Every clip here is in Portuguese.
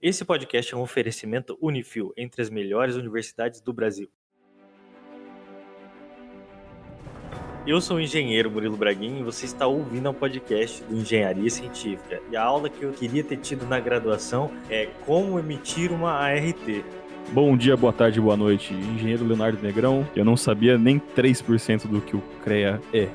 Esse podcast é um oferecimento Unifil entre as melhores universidades do Brasil. Eu sou o engenheiro Murilo Braguin e você está ouvindo um podcast do Engenharia Científica. E a aula que eu queria ter tido na graduação é como emitir uma ART. Bom dia, boa tarde, boa noite. Engenheiro Leonardo Negrão. Eu não sabia nem 3% do que o CREA é.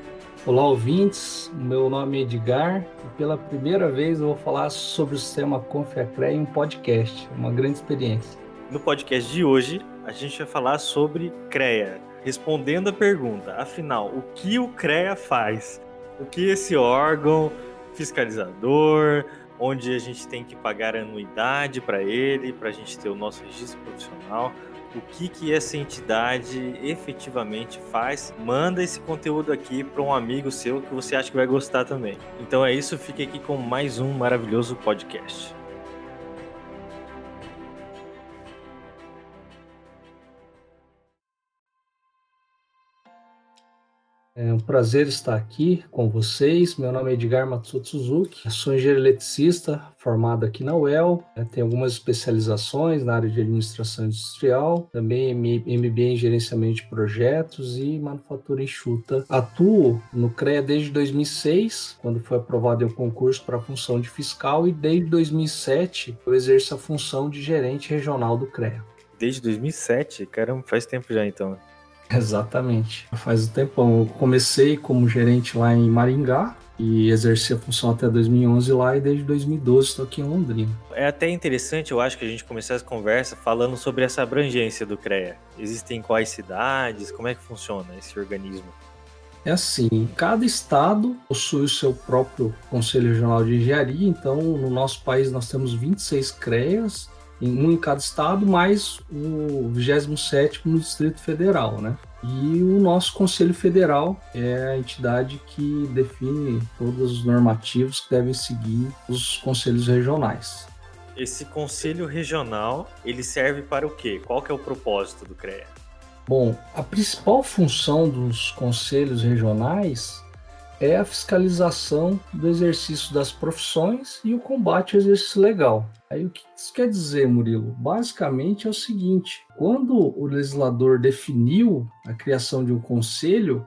Olá, ouvintes. Meu nome é Edgar e pela primeira vez eu vou falar sobre o sistema ConfiaCRE em um podcast. Uma grande experiência. No podcast de hoje, a gente vai falar sobre CREA, respondendo a pergunta, afinal, o que o CREA faz? O que esse órgão fiscalizador, onde a gente tem que pagar anuidade para ele, para a gente ter o nosso registro profissional, o que, que essa entidade efetivamente faz, manda esse conteúdo aqui para um amigo seu que você acha que vai gostar também. Então é isso, fique aqui com mais um maravilhoso podcast. É um prazer estar aqui com vocês. Meu nome é Edgar Matsuto Suzuki, sou engenheiro eletricista, formado aqui na UEL. Né, tenho algumas especializações na área de administração industrial, também MBA em gerenciamento de projetos e manufatura enxuta. Atuo no CREA desde 2006, quando foi aprovado o concurso para a função de fiscal, e desde 2007 eu exerço a função de gerente regional do CREA. Desde 2007? Caramba, faz tempo já então. Exatamente. Faz um tempão. Eu comecei como gerente lá em Maringá e exerci a função até 2011 lá e desde 2012 estou aqui em Londrina. É até interessante, eu acho, que a gente começar essa conversa falando sobre essa abrangência do CREA. Existem quais cidades? Como é que funciona esse organismo? É assim, cada estado possui o seu próprio Conselho Regional de Engenharia, então no nosso país nós temos 26 CREAs um em cada estado, mais o 27 no Distrito Federal, né? E o nosso Conselho Federal é a entidade que define todos os normativos que devem seguir os conselhos regionais. Esse conselho regional, ele serve para o quê? Qual que é o propósito do CREA? Bom, a principal função dos conselhos regionais é a fiscalização do exercício das profissões e o combate ao exercício legal. Aí o que isso quer dizer, Murilo? Basicamente é o seguinte: quando o legislador definiu a criação de um conselho,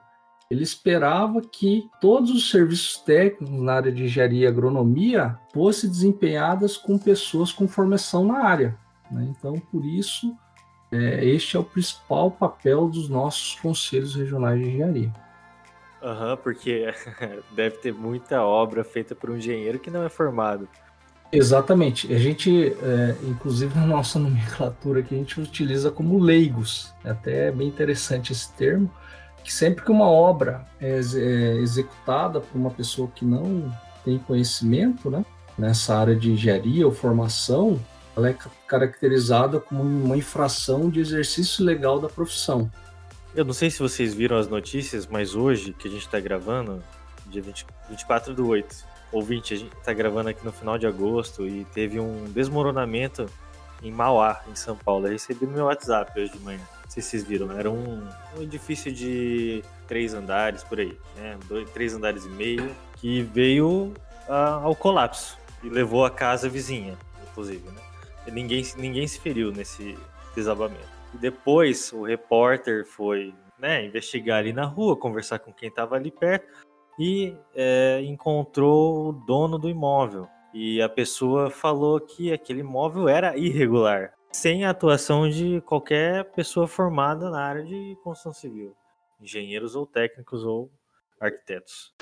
ele esperava que todos os serviços técnicos na área de engenharia e agronomia fossem desempenhados com pessoas com formação na área. Né? Então, por isso, é, este é o principal papel dos nossos conselhos regionais de engenharia. Aham, uhum, porque deve ter muita obra feita por um engenheiro que não é formado. Exatamente. A gente, é, inclusive na nossa nomenclatura aqui, a gente utiliza como leigos. É até bem interessante esse termo, que sempre que uma obra é, é executada por uma pessoa que não tem conhecimento, né, nessa área de engenharia ou formação, ela é caracterizada como uma infração de exercício legal da profissão. Eu não sei se vocês viram as notícias, mas hoje, que a gente está gravando, dia 20, 24 do 8, ouvinte, a gente está gravando aqui no final de agosto e teve um desmoronamento em Mauá, em São Paulo. Eu recebi no meu WhatsApp hoje de manhã. Não sei se vocês viram, era um, um edifício de três andares por aí, né? Dois, três andares e meio, que veio uh, ao colapso e levou a casa vizinha, inclusive, né? Ninguém, ninguém se feriu nesse desabamento. Depois o repórter foi né, investigar ali na rua, conversar com quem estava ali perto e é, encontrou o dono do imóvel. E a pessoa falou que aquele imóvel era irregular, sem a atuação de qualquer pessoa formada na área de construção civil, engenheiros ou técnicos ou arquitetos.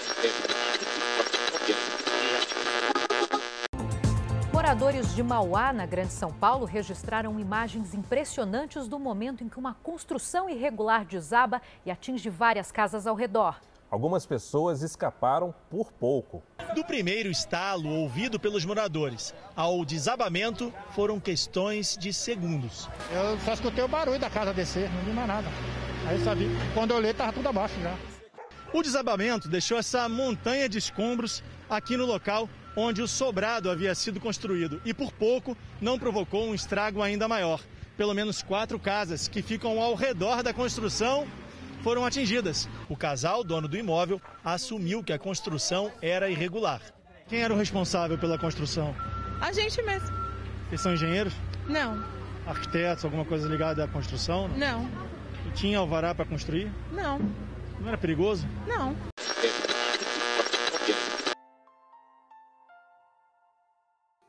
Moradores de Mauá, na Grande São Paulo, registraram imagens impressionantes do momento em que uma construção irregular desaba e atinge várias casas ao redor. Algumas pessoas escaparam por pouco. Do primeiro estalo ouvido pelos moradores ao desabamento foram questões de segundos. Eu só escutei o barulho da casa descer, não vi mais nada. Aí só vi, quando eu olhei, estava tudo abaixo já. O desabamento deixou essa montanha de escombros aqui no local onde o sobrado havia sido construído e por pouco não provocou um estrago ainda maior. Pelo menos quatro casas que ficam ao redor da construção foram atingidas. O casal, dono do imóvel, assumiu que a construção era irregular. Quem era o responsável pela construção? A gente mesmo. Eles são engenheiros? Não, Arquitetos, alguma coisa ligada à construção? não, E tinha alvará para construir? não, Não era perigoso? não.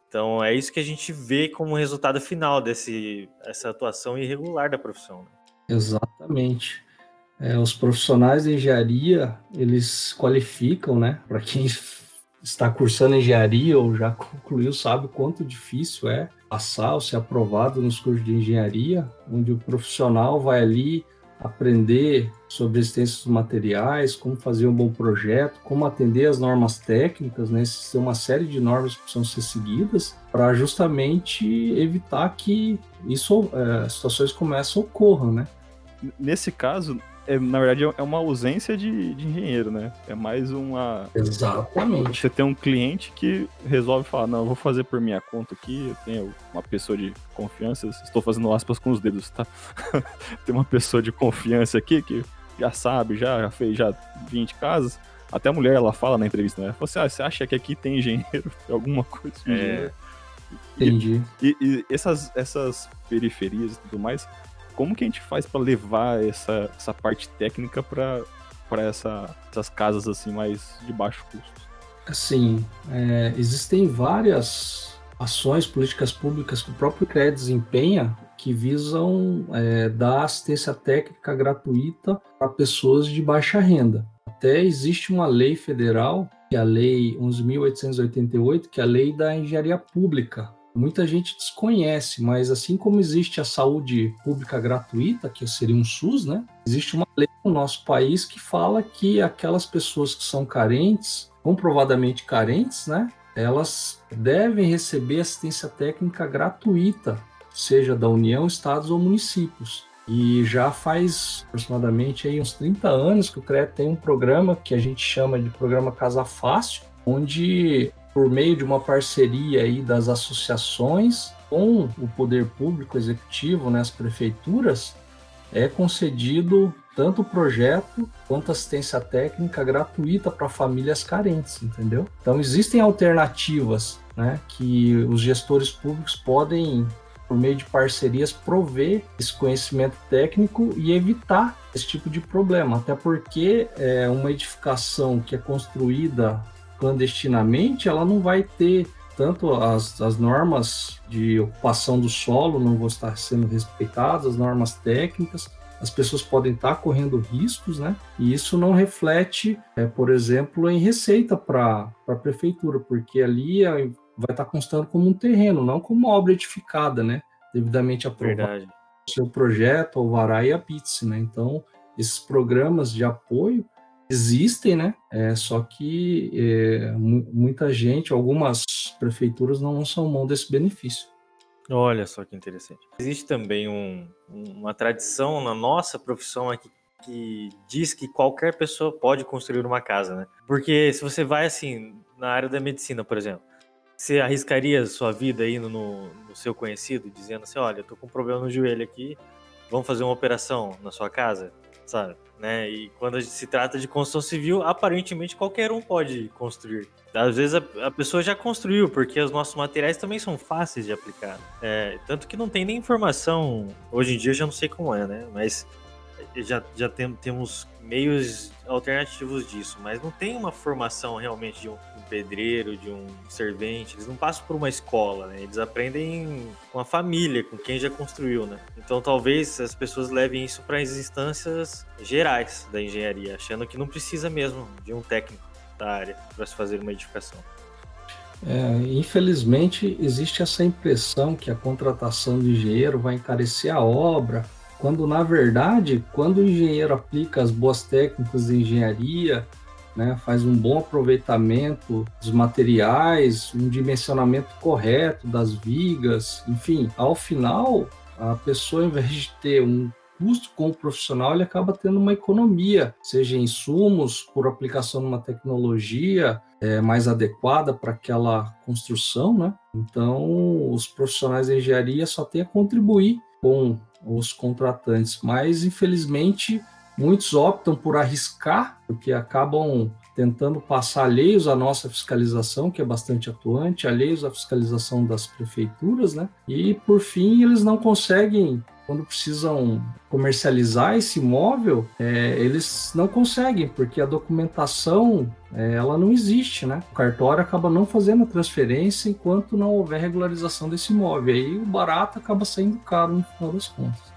Então é isso que a gente vê como resultado final desse essa atuação irregular da profissão. né? Exatamente. É, os profissionais de engenharia, eles qualificam, né? Para quem está cursando engenharia ou já concluiu, sabe o quanto difícil é passar ou ser aprovado nos cursos de engenharia, onde o profissional vai ali aprender sobre a existência dos materiais, como fazer um bom projeto, como atender as normas técnicas, né? Tem uma série de normas que precisam ser seguidas para justamente evitar que isso, é, situações como essa ocorram, né? Nesse caso, é, na verdade, é uma ausência de, de engenheiro, né? É mais uma. Exatamente. Você tem um cliente que resolve falar, não, eu vou fazer por minha conta aqui, eu tenho uma pessoa de confiança, estou fazendo aspas com os dedos, tá? tem uma pessoa de confiança aqui que já sabe, já, já fez já 20 casas. Até a mulher, ela fala na entrevista, né? Ela fala assim, ah, você acha que aqui tem engenheiro? Tem alguma coisa de É. engenheiro? Entendi. E, e essas, essas periferias e tudo mais, como que a gente faz para levar essa, essa parte técnica para essa, essas casas assim mais de baixo custo? Assim, é, existem várias ações, políticas públicas que o próprio CREA desempenha que visam é, dar assistência técnica gratuita para pessoas de baixa renda. Até existe uma lei federal, que é a Lei 11.888, que é a Lei da Engenharia Pública. Muita gente desconhece, mas assim como existe a saúde pública gratuita, que seria um SUS, né? Existe uma lei no nosso país que fala que aquelas pessoas que são carentes, comprovadamente carentes, né? Elas devem receber assistência técnica gratuita, seja da União, estados ou municípios. E já faz aproximadamente aí uns 30 anos que o CREA tem um programa que a gente chama de Programa Casa Fácil, onde por meio de uma parceria aí das associações com o poder público executivo, né, as prefeituras, é concedido tanto o projeto quanto assistência técnica gratuita para famílias carentes, entendeu? Então existem alternativas, né, que os gestores públicos podem por meio de parcerias prover esse conhecimento técnico e evitar esse tipo de problema, até porque é, uma edificação que é construída clandestinamente, ela não vai ter tanto as, as normas de ocupação do solo não vão estar sendo respeitadas, as normas técnicas, as pessoas podem estar correndo riscos, né? E isso não reflete, é, por exemplo, em receita para a prefeitura, porque ali é, vai estar constando como um terreno, não como uma obra edificada, né? Devidamente aprovado Verdade. o seu projeto, alvará e apitse, né? Então, esses programas de apoio existem, né? É, só que é, mu- muita gente, algumas prefeituras não lançam mão desse benefício. Olha só que interessante. Existe também um- uma tradição na nossa profissão aqui que diz que qualquer pessoa pode construir uma casa, né? Porque se você vai assim na área da medicina, por exemplo, você arriscaria sua vida no, no- no seu conhecido, dizendo assim, olha, eu tô com um problema no joelho aqui, vamos fazer uma operação na sua casa, sabe? Né? E quando se trata de construção civil, aparentemente qualquer um pode construir. Às vezes a, a pessoa já construiu, porque os nossos materiais também são fáceis de aplicar. É, tanto que não tem nem informação. Hoje em dia eu já não sei como é, né? Mas já, já tem- temos meios alternativos disso, mas não tem uma formação realmente de um, um pedreiro, de um servente. Eles não passam por uma escola, né? Eles aprendem com a família, com quem já construiu, né? Então talvez as pessoas levem isso para as instâncias gerais da engenharia, achando que não precisa mesmo de um técnico da área para se fazer uma edificação. É, infelizmente, existe essa impressão que a contratação do engenheiro vai encarecer a obra, quando na verdade, quando o engenheiro aplica as boas técnicas de engenharia, né, faz um bom aproveitamento dos materiais, um dimensionamento correto das vigas, enfim, ao final, a pessoa, em vez de ter um custo com o profissional, ele acaba tendo uma economia, seja em insumos, por aplicação de uma tecnologia, é, mais adequada para aquela construção, né? Então, os profissionais de engenharia só têm a contribuir com os contratantes, mas infelizmente muitos optam por arriscar, porque acabam tentando passar alheios à nossa fiscalização, que é bastante atuante, alheios à fiscalização das prefeituras, né? E por fim, eles não conseguem quando precisam comercializar esse imóvel, é, eles não conseguem, porque a documentação é, ela não existe, né? O cartório acaba não fazendo a transferência enquanto não houver regularização desse imóvel. Aí o barato acaba saindo caro no final das contas.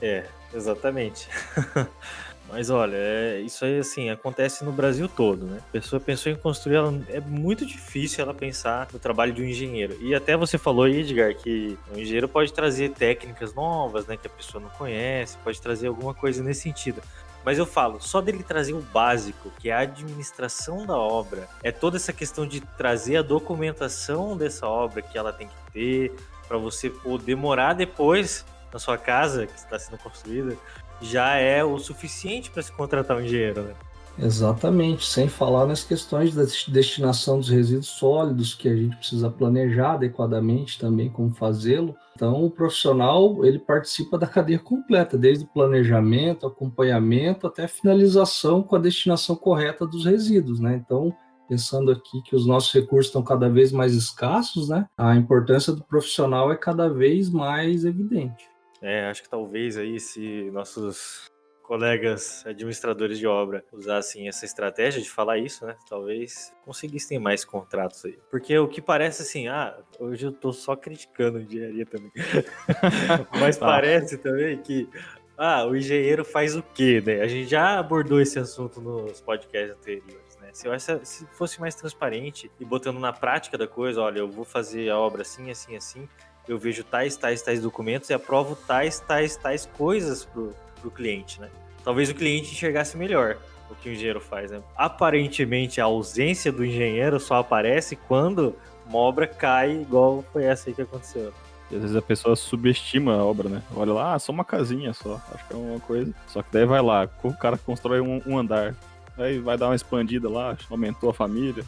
É, exatamente. Mas olha, é, isso aí assim acontece no Brasil todo, né? A pessoa pensou em construir, ela, é muito difícil ela pensar no trabalho de um engenheiro. E até você falou Edgar, que o engenheiro pode trazer técnicas novas, né, que a pessoa não conhece, pode trazer alguma coisa nesse sentido. Mas eu falo, só dele trazer o básico, que é a administração da obra, é toda essa questão de trazer a documentação dessa obra que ela tem que ter, para você poder morar depois na sua casa que está sendo construída, já é o suficiente para se contratar um engenheiro, né? Exatamente, sem falar nas questões da destinação dos resíduos sólidos, que a gente precisa planejar adequadamente também como fazê-lo. Então, o profissional, ele participa da cadeia completa, desde o planejamento, acompanhamento, até a finalização com a destinação correta dos resíduos, né? Então, pensando aqui que os nossos recursos estão cada vez mais escassos, né? A importância do profissional é cada vez mais evidente. É, acho que talvez aí se nossos colegas administradores de obra usassem essa estratégia de falar isso, né? Talvez conseguissem mais contratos aí. Porque o que parece assim, ah, hoje eu tô só criticando engenharia também. Mas tá. parece também que ah, o engenheiro faz o quê, né? A gente já abordou esse assunto nos podcasts anteriores, né? Se, essa, se fosse mais transparente e botando na prática da coisa, olha, eu vou fazer a obra assim, assim, assim, eu vejo tais, tais, tais documentos e aprovo tais, tais, tais coisas pro, pro cliente, né? Talvez o cliente enxergasse melhor o que o engenheiro faz, né? Aparentemente, a ausência do engenheiro só aparece quando uma obra cai, igual foi essa aí que aconteceu. E às vezes a pessoa subestima a obra, né? Olha lá, ah, só uma casinha só. Acho que é uma coisa. Só que daí vai lá, o cara constrói um, um andar. Aí vai dar uma expandida lá, aumentou a família,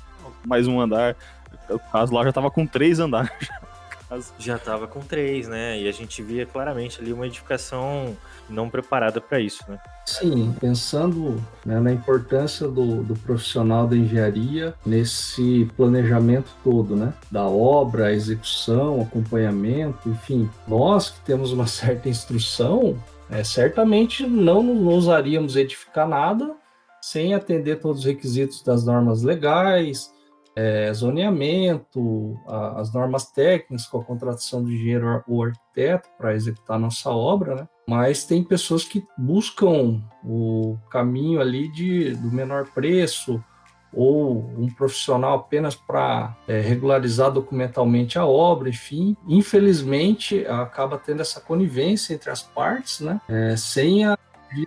mais um andar. O caso lá já tava com três andares. já estava com três, né? E a gente via claramente ali uma edificação não preparada para isso, né? Sim, pensando né, na importância do, do, profissional da engenharia nesse planejamento todo, né? Da obra, execução, acompanhamento, enfim. Nós que temos uma certa instrução, é, certamente não ousaríamos edificar nada sem atender todos os requisitos das normas legais, é, zoneamento, a, as normas técnicas com a contratação do engenheiro ou arquiteto para executar a nossa obra, né? Mas tem pessoas que buscam o caminho ali de, do menor preço ou um profissional apenas para é, regularizar documentalmente a obra, enfim. Infelizmente, acaba tendo essa conivência entre as partes, né? É, sem a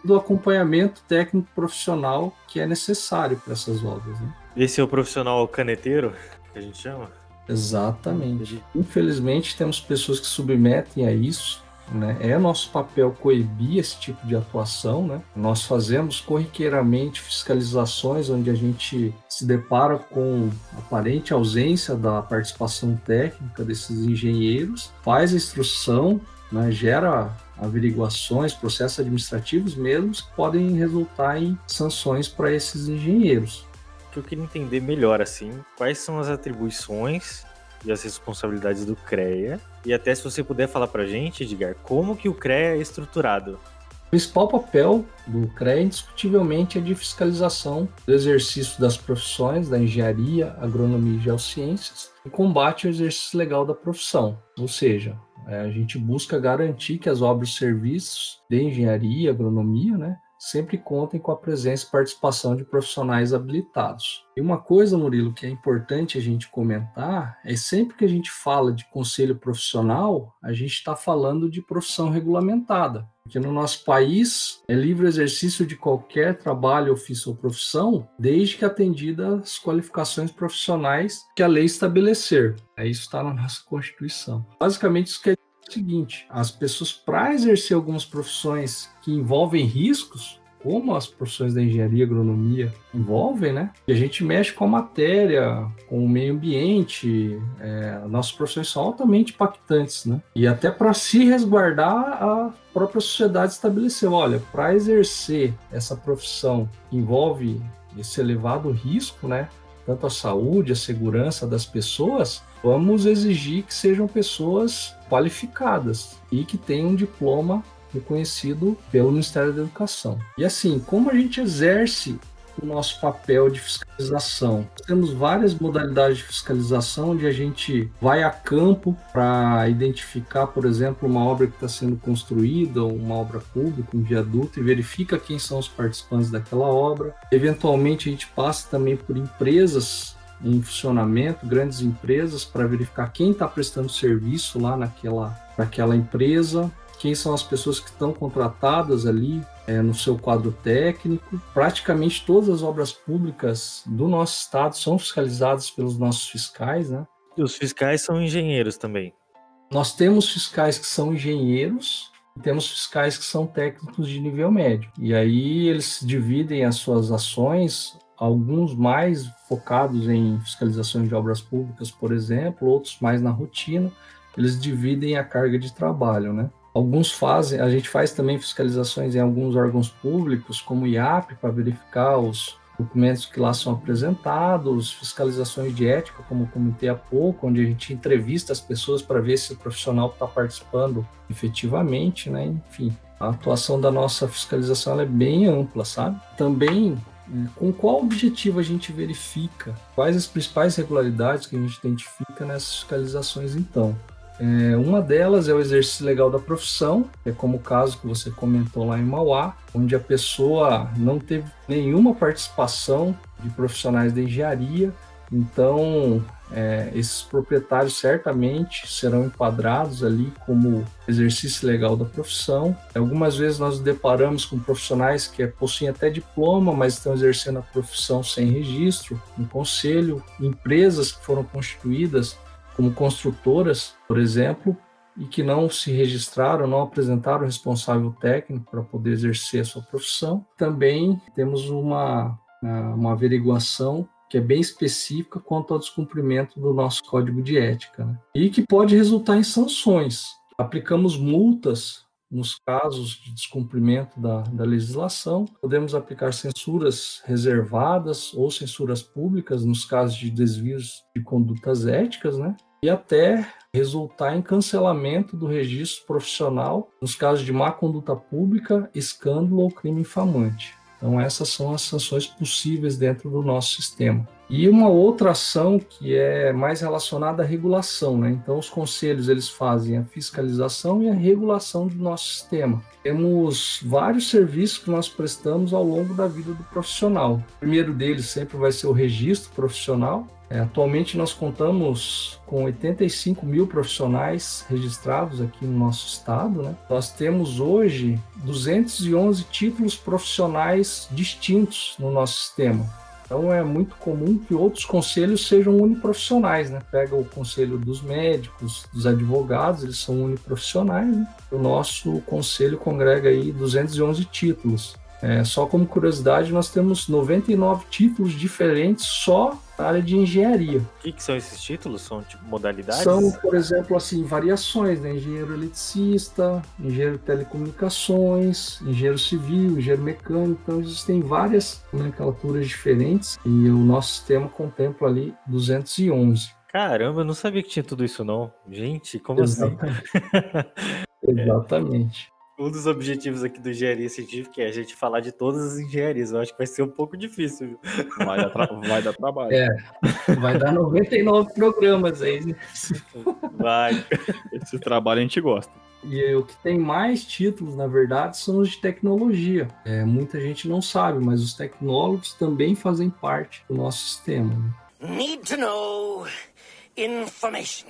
do acompanhamento técnico profissional que é necessário para essas obras. Né? Esse é o profissional caneteiro que a gente chama? Exatamente. Infelizmente, temos pessoas que submetem a isso. Né? É nosso papel coibir esse tipo de atuação. Né? Nós fazemos corriqueiramente fiscalizações onde a gente se depara com aparente ausência da participação técnica desses engenheiros, faz a instrução, né? gera averiguações, processos administrativos mesmos que podem resultar em sanções para esses engenheiros que eu queria entender melhor, assim, quais são as atribuições e as responsabilidades do CREA. E até se você puder falar pra gente, Edgar, como que o CREA é estruturado? O principal papel do CREA, indiscutivelmente, é de fiscalização do exercício das profissões da engenharia, agronomia e geociências e combate ao exercício legal da profissão. Ou seja, é, a gente busca garantir que as obras e serviços de engenharia, agronomia, né, sempre contem com a presença e participação de profissionais habilitados. E uma coisa, Murilo, que é importante a gente comentar é sempre que a gente fala de conselho profissional, a gente está falando de profissão regulamentada. Porque no nosso país é livre exercício de qualquer trabalho, ofício ou profissão, desde que atendida as qualificações profissionais que a lei estabelecer. É isso está na nossa Constituição. Basicamente, isso quer o seguinte: as pessoas, para exercer algumas profissões que envolvem riscos, como as profissões da engenharia e agronomia envolvem, né? E a gente mexe com a matéria, com o meio ambiente, é, nossas profissões são altamente impactantes, né? E até para se resguardar, a própria sociedade estabeleceu, olha, para exercer essa profissão que envolve esse elevado risco, né? Tanto a saúde, a segurança das pessoas, vamos exigir que sejam pessoas qualificadas e que tenham um diploma reconhecido pelo Ministério da Educação. E assim, como a gente exerce o nosso papel de fiscalização. Temos várias modalidades de fiscalização onde a gente vai a campo para identificar, por exemplo, uma obra que está sendo construída, uma obra pública, um viaduto, e verifica quem são os participantes daquela obra. Eventualmente, a gente passa também por empresas em funcionamento, grandes empresas, para verificar quem está prestando serviço lá naquela, naquela empresa quem são as pessoas que estão contratadas ali é, no seu quadro técnico. Praticamente todas as obras públicas do nosso estado são fiscalizadas pelos nossos fiscais, né? E os fiscais são engenheiros também. Nós temos fiscais que são engenheiros e temos fiscais que são técnicos de nível médio. E aí eles dividem as suas ações, alguns mais focados em fiscalizações de obras públicas, por exemplo, outros mais na rotina. Eles dividem a carga de trabalho, né? Alguns fazem, a gente faz também fiscalizações em alguns órgãos públicos, como o IAP, para verificar os documentos que lá são apresentados, fiscalizações de ética, como comentei há pouco, onde a gente entrevista as pessoas para ver se o profissional está participando efetivamente, né? Enfim, a atuação da nossa fiscalização é bem ampla, sabe? Também com qual objetivo a gente verifica? Quais as principais regularidades que a gente identifica nessas fiscalizações, então? É, uma delas é o exercício legal da profissão, é como o caso que você comentou lá em Mauá, onde a pessoa não teve nenhuma participação de profissionais da engenharia, então é, esses proprietários certamente serão enquadrados ali como exercício legal da profissão. Algumas vezes nós nos deparamos com profissionais que possuem até diploma, mas estão exercendo a profissão sem registro, um conselho, empresas que foram constituídas como construtoras, por exemplo, e que não se registraram, não apresentaram o responsável técnico para poder exercer a sua profissão. Também temos uma, uma averiguação que é bem específica quanto ao descumprimento do nosso código de ética, né? e que pode resultar em sanções. Aplicamos multas nos casos de descumprimento da, da legislação, podemos aplicar censuras reservadas ou censuras públicas nos casos de desvios de condutas éticas, né? E até resultar em cancelamento do registro profissional nos casos de má conduta pública, escândalo ou crime infamante. Então, essas são as sanções possíveis dentro do nosso sistema. E uma outra ação que é mais relacionada à regulação, né? Então, os conselhos eles fazem a fiscalização e a regulação do nosso sistema. Temos vários serviços que nós prestamos ao longo da vida do profissional. O primeiro deles sempre vai ser o registro profissional, é, atualmente nós contamos com 85 mil profissionais registrados aqui no nosso estado. Né? Nós temos hoje 211 títulos profissionais distintos no nosso sistema. Então é muito comum que outros conselhos sejam uniprofissionais, né? Pega o conselho dos médicos, dos advogados, eles são uniprofissionais. Né? O nosso conselho congrega aí 211 títulos. É, só como curiosidade, nós temos 99 títulos diferentes só na área de engenharia. O que, que, são esses títulos? São tipo modalidades? São, por exemplo, assim, variações, né? Engenheiro eletricista, engenheiro de telecomunicações, engenheiro civil, engenheiro mecânico. Então, existem várias nomenclaturas diferentes e o nosso sistema contempla ali 211. Caramba, eu não sabia que tinha tudo isso não. Gente, como Exatamente. assim? Exatamente um dos objetivos aqui do Engenharia Científica é a gente falar de todas as engenharias. Eu acho que vai ser um pouco difícil. Vai dar, tra... vai dar trabalho. É, vai dar 99 programas aí. Né? Vai. Esse trabalho a gente gosta. E o que tem mais títulos, na verdade, são os de tecnologia. É, muita gente não sabe, mas os tecnólogos também fazem parte do nosso sistema. Né? Need to know information.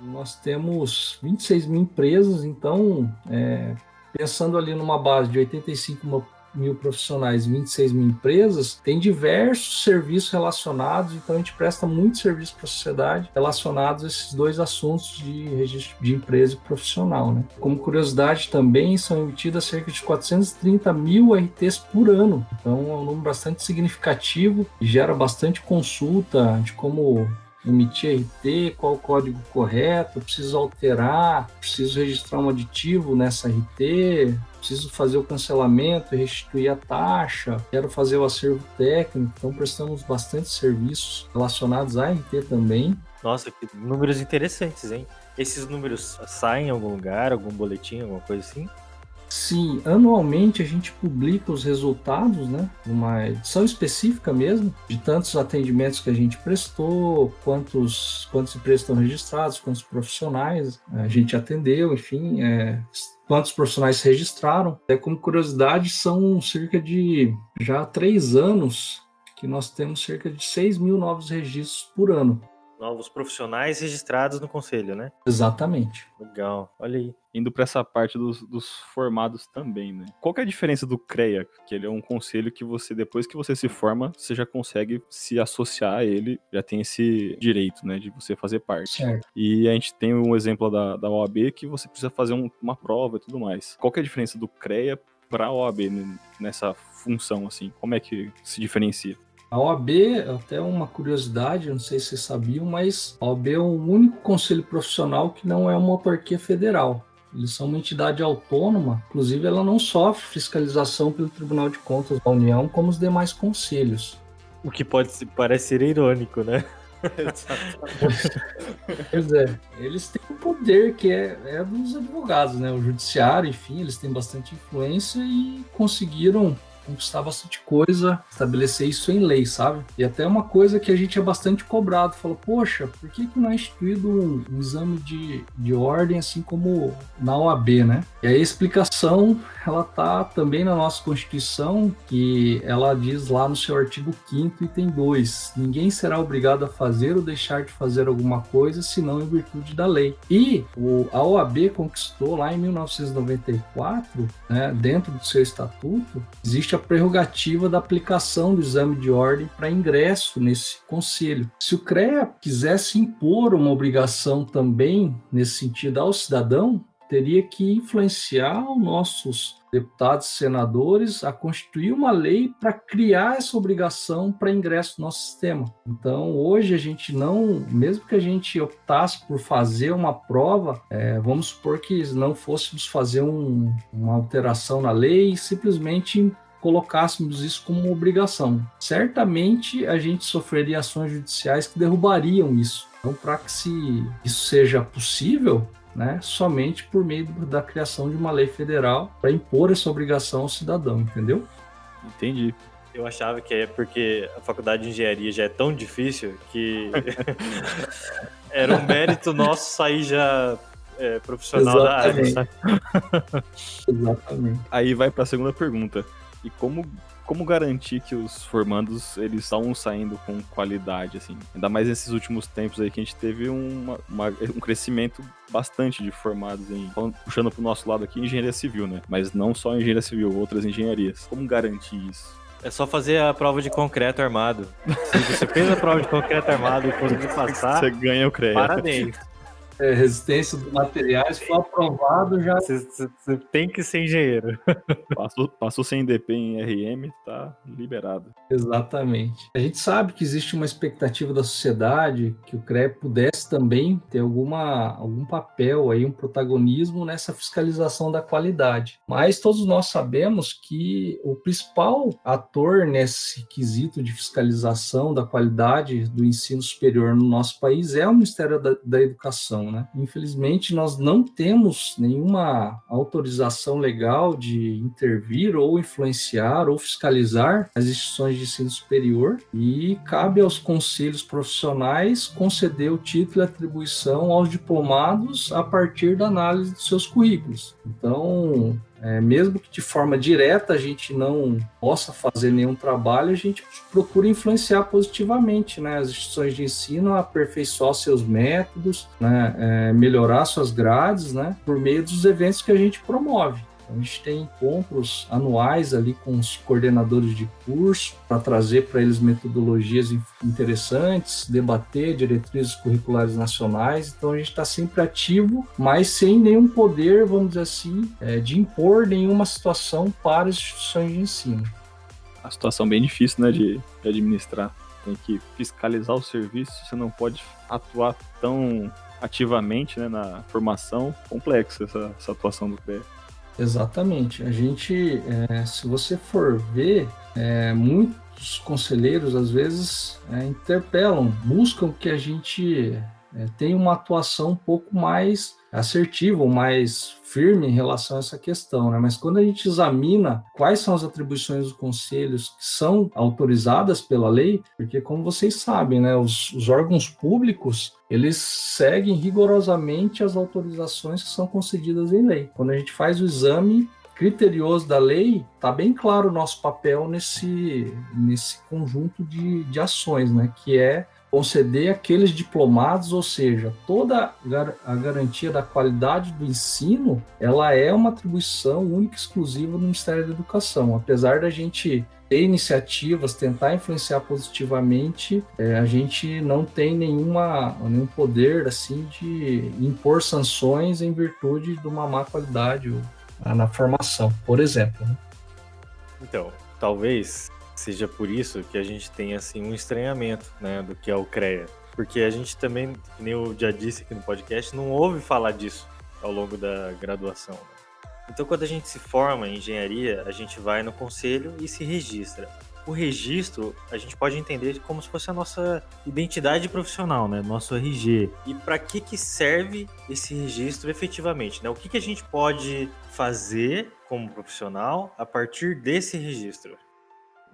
Nós temos 26 mil empresas, então é, pensando ali numa base de 85 mil profissionais, 26 mil empresas, tem diversos serviços relacionados, então a gente presta muito serviço para a sociedade relacionados a esses dois assuntos de registro de empresa e profissional. Né? Como curiosidade também, são emitidas cerca de 430 mil RTs por ano, então é um número bastante significativo e gera bastante consulta de como emitir RT, qual o código correto, preciso alterar, preciso registrar um aditivo nessa RT, preciso fazer o cancelamento, restituir a taxa, quero fazer o acervo técnico, então prestamos bastante serviços relacionados à RT também. Nossa, que números interessantes, hein? Esses números saem em algum lugar, algum boletim, alguma coisa assim? Sim, anualmente a gente publica os resultados, né? Numa edição específica mesmo, de tantos atendimentos que a gente prestou, quantos, quantos empresas estão registrados, quantos profissionais a gente atendeu, enfim, é, quantos profissionais se registraram. Até como curiosidade, são cerca de já três anos que nós temos cerca de 6 mil novos registros por ano novos profissionais registrados no conselho, né? Exatamente. Legal, olha aí. Indo para essa parte dos, dos, formados também, né? Qual é a diferença do CREA? Que ele é um conselho que você, depois que você se forma, você já consegue se associar a ele, já tem esse direito, né, de você fazer parte. Certo. E a gente tem um exemplo da, da OAB que você precisa fazer um, uma prova e tudo mais. Qual é a diferença do CREA para a OAB nessa função, assim? Como é que se diferencia? A OAB, até uma curiosidade, não sei se vocês sabiam, mas a OAB é o único conselho profissional que não é uma autarquia federal. Eles são uma entidade autônoma, inclusive ela não sofre fiscalização pelo Tribunal de Contas da União como os demais conselhos. O que pode parecer irônico, né? pois é, eles têm um poder que é, é dos advogados, né? O judiciário, enfim, eles têm bastante influência e conseguiram conquistar bastante coisa, estabelecer isso em lei, sabe? E até uma coisa que a gente é bastante cobrado, fala, poxa, por que, que não é instituído um, um exame de, de ordem assim como na OAB, né? E aí a explicação, ela tá também na nossa Constituição, que ela diz lá no seu artigo 5 item 2, ninguém será obrigado a fazer ou deixar de fazer alguma coisa, senão em virtude da lei. E o, a OAB conquistou lá em 1994, né, dentro do seu estatuto, existe existe a prerrogativa da aplicação do exame de ordem para ingresso nesse conselho. Se o CREA quisesse impor uma obrigação também nesse sentido ao cidadão, teria que influenciar os nossos deputados e senadores a constituir uma lei para criar essa obrigação para ingresso no nosso sistema. Então, hoje a gente não, mesmo que a gente optasse por fazer uma prova, é, vamos supor que não fôssemos fazer um, uma alteração na lei, simplesmente colocássemos isso como uma obrigação. Certamente a gente sofreria ações judiciais que derrubariam isso. Então, para que se isso seja possível, né, somente por meio da criação de uma lei federal para impor essa obrigação ao cidadão, entendeu? Entendi. Eu achava que é porque a faculdade de engenharia já é tão difícil que era um mérito nosso sair já é, profissional Exatamente. da área. Exatamente. Aí vai para a segunda pergunta e como como garantir que os formandos eles estão saindo com qualidade, assim? Ainda mais nesses últimos tempos aí que a gente teve uma, uma, um crescimento bastante de formados em, puxando para o nosso lado aqui, engenharia civil, né? Mas não só engenharia civil, outras engenharias. Como garantir isso? É só fazer a prova de concreto armado. Se você fez a prova de concreto armado e conseguir passar, você ganha o crédito. Parabéns é, resistência dos materiais foi aprovado já. Você tem que ser engenheiro. Passou, passou sem DP em RM, tá liberado. Exatamente. A gente sabe que existe uma expectativa da sociedade que o CREP pudesse também ter alguma, algum papel aí, um protagonismo nessa fiscalização da qualidade. Mas todos nós sabemos que o principal ator nesse quesito de fiscalização da qualidade do ensino superior no nosso país é o Ministério da, da Educação. Né? Infelizmente, nós não temos nenhuma autorização legal de intervir ou influenciar ou fiscalizar as instituições de ensino superior e cabe aos conselhos profissionais conceder o título e atribuição aos diplomados a partir da análise dos seus currículos. Então, é, mesmo que de forma direta a gente não possa fazer nenhum trabalho, a gente procura influenciar positivamente né, as instituições de ensino aperfeiçoar seus métodos, né, é, melhorar suas grades, né, por meio dos eventos que a gente promove. A gente tem encontros anuais ali com os coordenadores de curso para trazer para eles metodologias interessantes, debater diretrizes curriculares nacionais. Então a gente está sempre ativo, mas sem nenhum poder, vamos dizer assim, é, de impor nenhuma situação para as instituições de ensino. A situação bem difícil, né, de, de administrar. tem que fiscalizar o serviço, você não pode atuar tão ativamente né, na formação. Complexa essa, essa atuação do CREA. Exatamente. A gente, é, se você for ver, é, muitos conselheiros às vezes é, interpelam, buscam que a gente é, tenha uma atuação um pouco mais assertiva, mais firme em relação a essa questão, né? Mas quando a gente examina quais são as atribuições dos conselhos que são autorizadas pela lei, porque como vocês sabem, né, os, os órgãos públicos eles seguem rigorosamente as autorizações que são concedidas em lei. Quando a gente faz o exame criterioso da lei, está bem claro o nosso papel nesse, nesse conjunto de, de ações, né? Que é conceder aqueles diplomados, ou seja, toda a garantia da qualidade do ensino, ela é uma atribuição única e exclusiva do Ministério da Educação. Apesar da gente ter iniciativas, tentar influenciar positivamente, é, a gente não tem nenhuma, nenhum poder assim de impor sanções em virtude de uma má qualidade na formação, por exemplo. Né? Então, talvez seja por isso que a gente tem assim um estranhamento, né, do que é o CREA. Porque a gente também, nem eu já disse aqui no podcast, não ouve falar disso ao longo da graduação. Né? Então, quando a gente se forma em engenharia, a gente vai no conselho e se registra. O registro, a gente pode entender como se fosse a nossa identidade profissional, né? Nosso RG. E para que que serve esse registro efetivamente, né? O que que a gente pode fazer como profissional a partir desse registro?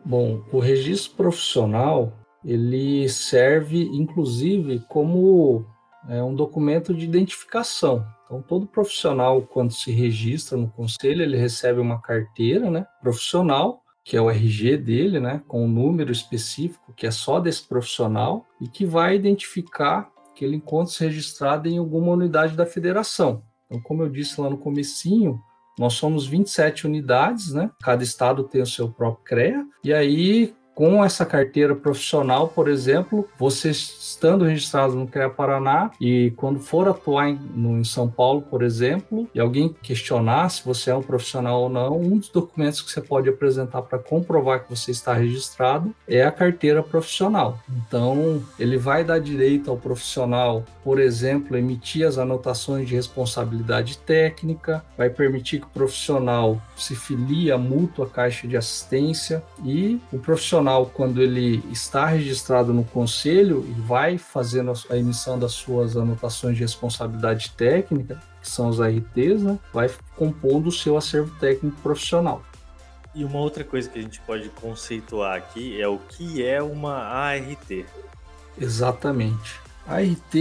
Bom, o registro profissional ele serve inclusive como é, um documento de identificação. Então, todo profissional, quando se registra no conselho, ele recebe uma carteira né, profissional, que é o RG dele, né, com um número específico, que é só desse profissional, e que vai identificar que ele encontra-se registrado em alguma unidade da federação. Então, como eu disse lá no comecinho, nós somos 27 unidades, né? Cada estado tem o seu próprio CREA. E aí, com essa carteira profissional, por exemplo, você estando registrado no CREA Paraná e quando for atuar em, no, em São Paulo, por exemplo, e alguém questionar se você é um profissional ou não, um dos documentos que você pode apresentar para comprovar que você está registrado é a carteira profissional. Então, ele vai dar direito ao profissional, por exemplo, emitir as anotações de responsabilidade técnica, vai permitir que o profissional se filie à mútua caixa de assistência e o profissional profissional, quando ele está registrado no conselho e vai fazendo a emissão das suas anotações de responsabilidade técnica, que são os ARTs, né, vai compondo o seu acervo técnico profissional. E uma outra coisa que a gente pode conceituar aqui é o que é uma ART. Exatamente. A ART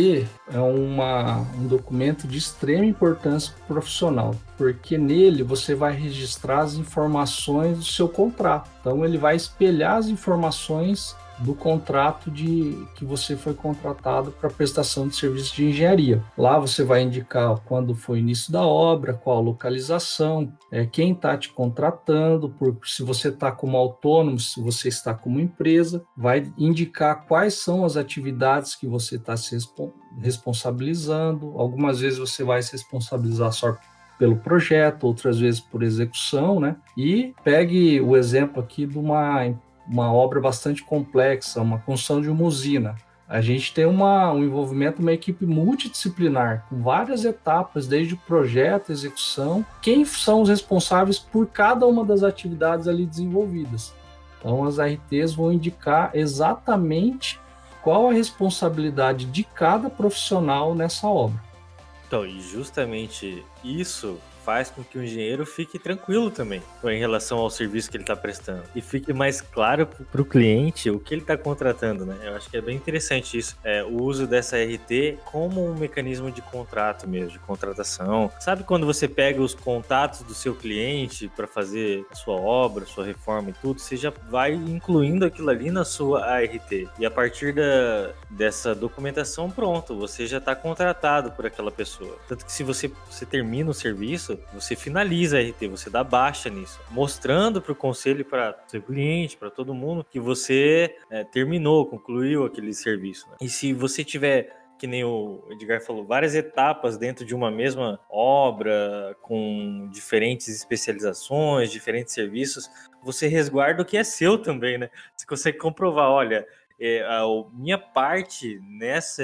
é uma, um documento de extrema importância profissional, porque nele você vai registrar as informações do seu contrato. Então ele vai espelhar as informações do contrato de que você foi contratado para prestação de serviços de engenharia. Lá você vai indicar quando foi o início da obra, qual a localização, é, quem está te contratando, por, se você está como autônomo, se você está como empresa, vai indicar quais são as atividades que você está se responsabilizando. Algumas vezes você vai se responsabilizar só pelo projeto, outras vezes por execução, né? E pegue o exemplo aqui de uma uma obra bastante complexa, uma construção de uma usina. A gente tem uma, um envolvimento, uma equipe multidisciplinar, com várias etapas, desde o projeto, execução, quem são os responsáveis por cada uma das atividades ali desenvolvidas. Então, as RTs vão indicar exatamente qual a responsabilidade de cada profissional nessa obra. Então, e justamente isso faz com que o engenheiro fique tranquilo também em relação ao serviço que ele está prestando e fique mais claro para o cliente o que ele está contratando, né? Eu acho que é bem interessante isso, é, o uso dessa RT como um mecanismo de contrato mesmo, de contratação. Sabe quando você pega os contatos do seu cliente para fazer a sua obra, sua reforma e tudo, você já vai incluindo aquilo ali na sua ART e a partir da, dessa documentação, pronto, você já está contratado por aquela pessoa. Tanto que se você, você termina o serviço, você finaliza a RT, você dá baixa nisso, mostrando para o conselho, para seu cliente, para todo mundo que você é, terminou, concluiu aquele serviço. Né? E se você tiver que nem o Edgar falou, várias etapas dentro de uma mesma obra, com diferentes especializações, diferentes serviços, você resguarda o que é seu também, né? Você consegue comprovar, olha, é, a minha parte nessa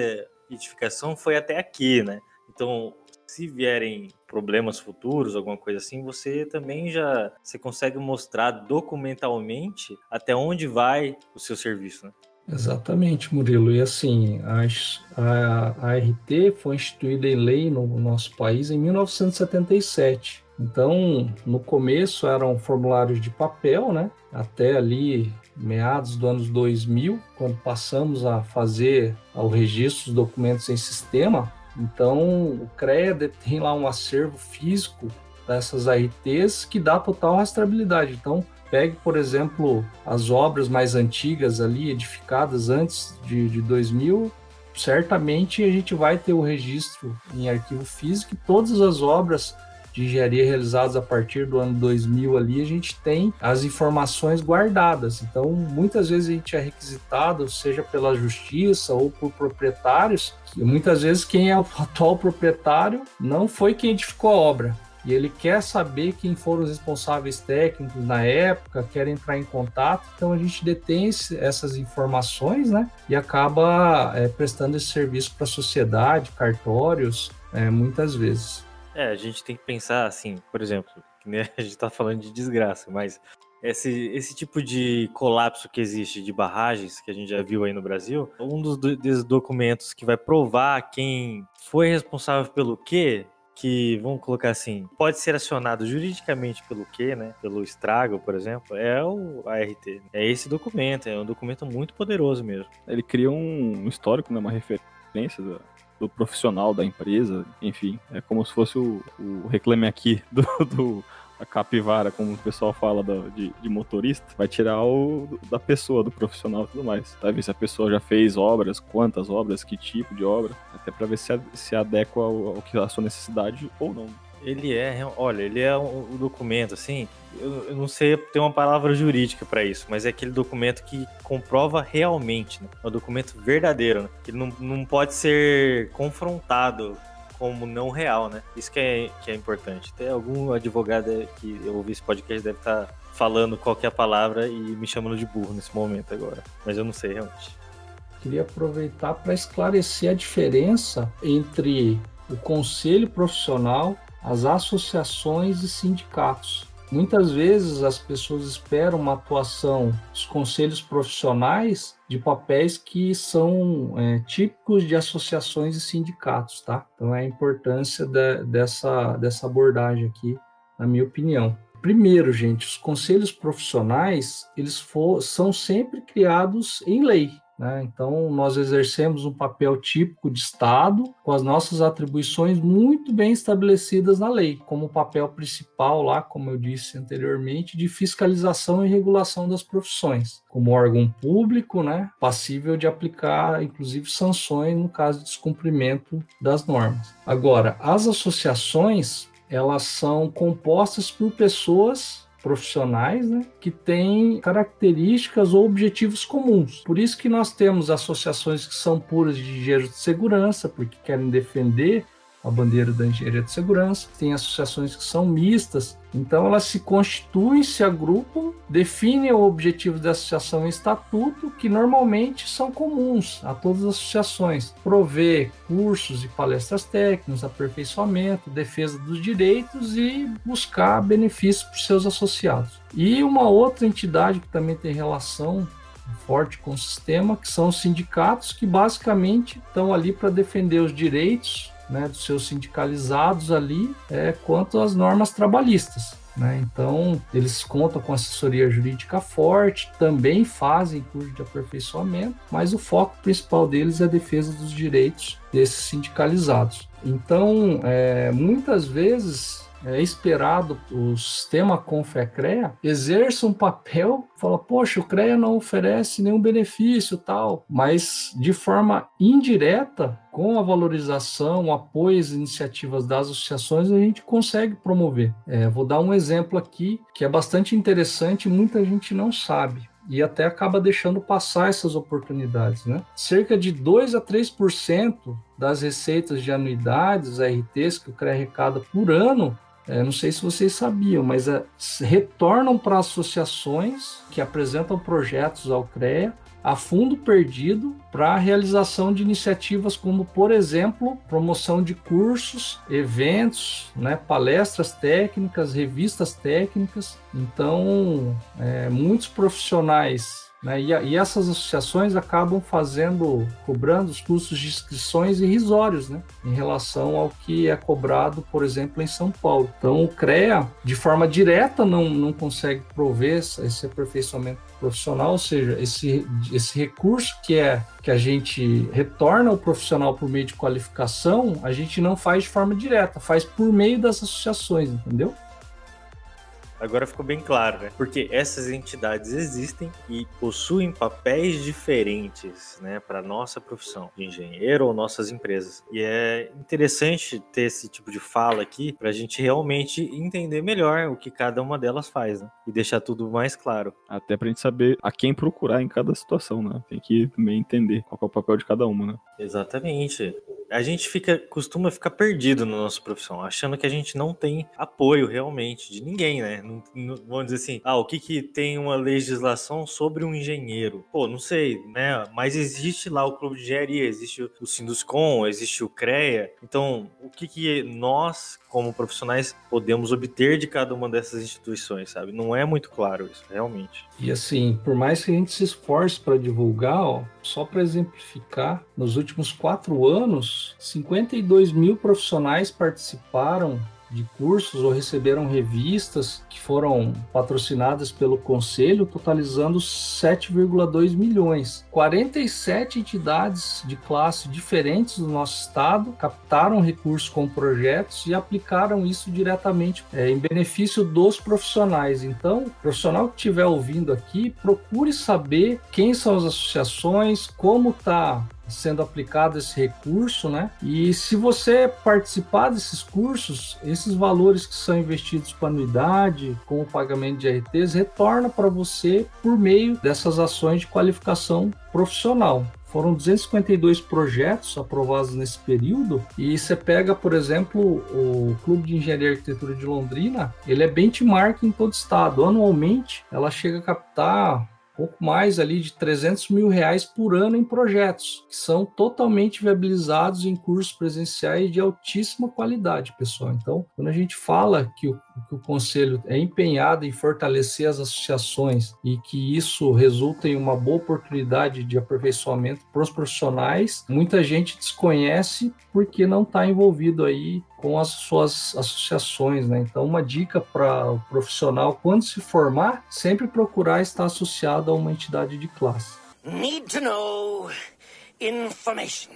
edificação foi até aqui, né? Então, se vierem problemas futuros, alguma coisa assim, você também já você consegue mostrar documentalmente até onde vai o seu serviço, né? Exatamente, Murilo. E assim, a, a, a RT foi instituída em lei no nosso país em 1977. Então, no começo eram formulários de papel, né? Até ali meados do anos 2000, quando passamos a fazer o registro dos documentos em sistema. Então, o CREA tem lá um acervo físico dessas ARTs que dá total rastreabilidade. Então, pegue, por exemplo, as obras mais antigas ali, edificadas antes de, de 2000, certamente a gente vai ter o registro em arquivo físico e todas as obras de engenharia realizadas a partir do ano 2000 ali, a gente tem as informações guardadas. Então, muitas vezes a gente é requisitado, seja pela justiça ou por proprietários, que muitas vezes quem é o atual proprietário não foi quem edificou a obra, e ele quer saber quem foram os responsáveis técnicos na época, quer entrar em contato, então a gente detém essas informações, né? E acaba é, prestando esse serviço para a sociedade, cartórios, é, muitas vezes. É, a gente tem que pensar assim, por exemplo, né, a gente está falando de desgraça, mas esse, esse tipo de colapso que existe de barragens, que a gente já viu aí no Brasil, um dos, documentos que vai provar quem foi responsável pelo quê, que, vamos colocar assim, pode ser acionado juridicamente pelo quê, né? Pelo estrago, por exemplo, é o ART. É esse documento, é um documento muito poderoso mesmo. Ele cria um histórico, né, uma referência do profissional da empresa, enfim, é como se fosse o, o reclame aqui do, do a capivara, como o pessoal fala do, de, de, motorista, vai tirar o da pessoa, do profissional e tudo mais. Vai ver se a pessoa já fez obras, quantas obras, que tipo de obra, até para ver se, se adequa ao, ao que a sua necessidade ou não. Ele é, olha, ele é um, um documento, assim, eu, eu, não sei ter uma palavra jurídica para isso, mas é aquele documento que comprova realmente, né? É um documento verdadeiro, né? Ele não, não pode ser confrontado como não real, né? Isso que é, que é importante. Tem algum advogado que eu ouvi esse podcast deve estar tá falando qualquer palavra e me chamando de burro nesse momento agora, mas eu não sei realmente. Queria aproveitar para esclarecer a diferença entre o conselho profissional as associações e sindicatos. Muitas vezes as pessoas esperam uma atuação dos conselhos profissionais de papéis que são é, típicos de associações e sindicatos, tá? Então é a importância de, dessa, dessa abordagem aqui, na minha opinião. Primeiro, gente, os conselhos profissionais eles for, são sempre criados em lei, né? Então, nós exercemos um papel típico de Estado, com as nossas atribuições muito bem estabelecidas na lei, como papel principal, lá, como eu disse anteriormente, de fiscalização e regulação das profissões, como órgão público, né, passível de aplicar, inclusive, sanções no caso de descumprimento das normas. Agora, as associações, elas são compostas por pessoas profissionais né, que têm características ou objetivos comuns. Por isso que nós temos associações que são puras de engenheiros de segurança, porque querem defender a bandeira da engenharia de segurança, tem associações que são mistas, então elas se constituem, se agrupam, definem o objetivo da associação em estatuto, que normalmente são comuns a todas as associações, prover cursos e palestras técnicas, aperfeiçoamento, defesa dos direitos e buscar benefícios para os seus associados. E uma outra entidade que também tem relação forte com o sistema, que são os sindicatos, que basicamente estão ali para defender os direitos né, dos seus sindicalizados ali é, quanto às normas trabalhistas. Né? Então, eles contam com assessoria jurídica forte, também fazem curso de aperfeiçoamento, mas o foco principal deles é a defesa dos direitos desses sindicalizados. Então, é, muitas vezes é esperado o sistema Confecrea exerça um papel, fala, poxa, o CREA não oferece nenhum benefício tal, mas de forma indireta, com a valorização, o apoio às iniciativas das associações, a gente consegue promover. É, vou dar um exemplo aqui que é bastante interessante e muita gente não sabe e até acaba deixando passar essas oportunidades. Né? Cerca de 2 a 3% das receitas de anuidades, RTs, que o CREA arrecada por ano, é, não sei se vocês sabiam, mas é, retornam para associações que apresentam projetos ao CREA a fundo perdido para a realização de iniciativas como, por exemplo, promoção de cursos, eventos, né, palestras técnicas, revistas técnicas. Então, é, muitos profissionais né? E, e, essas associações acabam fazendo, cobrando os custos de inscrições irrisórios né? em relação ao que é cobrado, por exemplo, em São Paulo. Então, o CREA, de forma direta, não, não consegue prover esse aperfeiçoamento profissional, ou seja, esse, esse recurso que é que a gente retorna ao profissional por meio de qualificação, a gente não faz de forma direta, faz por meio das associações, entendeu? Agora ficou bem claro, né? Porque essas entidades existem e possuem papéis diferentes, né, para nossa profissão de engenheiro ou nossas empresas. E é interessante ter esse tipo de fala aqui para a gente realmente entender melhor o que cada uma delas faz, né? E deixar tudo mais claro. Até para a gente saber a quem procurar em cada situação, né? Tem que também entender qual é o papel de cada uma, né? Exatamente a gente fica costuma ficar perdido na nossa profissão, achando que a gente não tem apoio realmente de ninguém, né? Vamos dizer assim, ah, o que que tem uma legislação sobre um engenheiro? Pô, não sei, né? Mas existe lá o clube de engenharia, existe o Sinduscom, existe o CREA. Então, o que que nós como profissionais podemos obter de cada uma dessas instituições, sabe? Não é muito claro isso, realmente. E assim, por mais que a gente se esforce para divulgar, ó, só para exemplificar, nos últimos quatro anos, 52 mil profissionais participaram de cursos ou receberam revistas que foram patrocinadas pelo conselho, totalizando 7,2 milhões. 47 entidades de classe diferentes do nosso estado captaram recursos com projetos e aplicaram isso diretamente é, em benefício dos profissionais. Então, profissional que estiver ouvindo aqui, procure saber quem são as associações, como está sendo aplicado esse recurso, né? E se você participar desses cursos, esses valores que são investidos com anuidade, com o pagamento de RTs, retorna para você por meio dessas ações de qualificação profissional. Foram 252 projetos aprovados nesse período e você pega, por exemplo, o Clube de Engenharia e Arquitetura de Londrina, ele é benchmark em todo o estado. Anualmente, ela chega a captar pouco mais ali de 300 mil reais por ano em projetos, que são totalmente viabilizados em cursos presenciais de altíssima qualidade, pessoal. Então, quando a gente fala que o, que o Conselho é empenhado em fortalecer as associações e que isso resulta em uma boa oportunidade de aperfeiçoamento para os profissionais, muita gente desconhece porque não está envolvido aí com as suas associações, né? Então, uma dica para o profissional, quando se formar, sempre procurar estar associado a uma entidade de classe. Need to know information.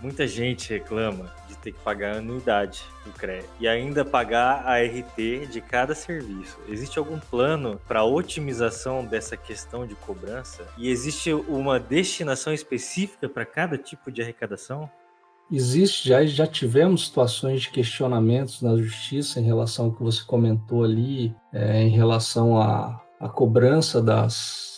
Muita gente reclama ter que pagar a anuidade do CREA e ainda pagar a RT de cada serviço. Existe algum plano para otimização dessa questão de cobrança? E existe uma destinação específica para cada tipo de arrecadação? Existe, já, já tivemos situações de questionamentos na justiça em relação ao que você comentou ali, é, em relação à, à cobrança das,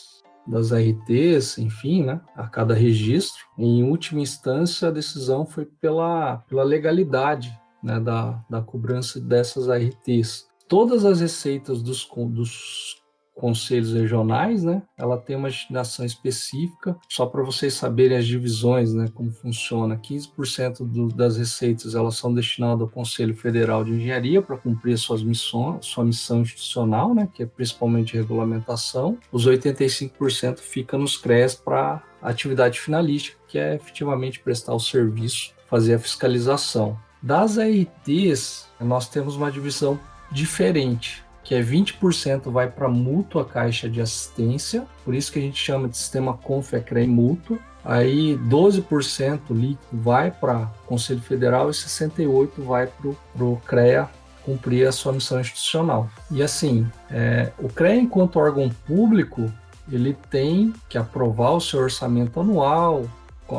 das RTs, enfim, né, a cada registro. Em última instância, a decisão foi pela, pela legalidade né, da, da cobrança dessas RTs. Todas as receitas dos, dos conselhos regionais, né? Ela tem uma destinação específica, só para vocês saberem as divisões, né? Como funciona. 15% do, das receitas elas são destinadas ao Conselho Federal de Engenharia para cumprir suas missões, sua missão institucional, né? Que é principalmente regulamentação. Os 85% fica nos CRES para atividade finalística, que é efetivamente prestar o serviço, fazer a fiscalização. Das ARTs, nós temos uma divisão diferente que é 20% vai para mútua caixa de assistência, por isso que a gente chama de sistema Confecre mútuo. Aí 12% líquido vai para Conselho Federal e 68% vai para o CREA cumprir a sua missão institucional. E assim, é, o CREA, enquanto órgão público, ele tem que aprovar o seu orçamento anual,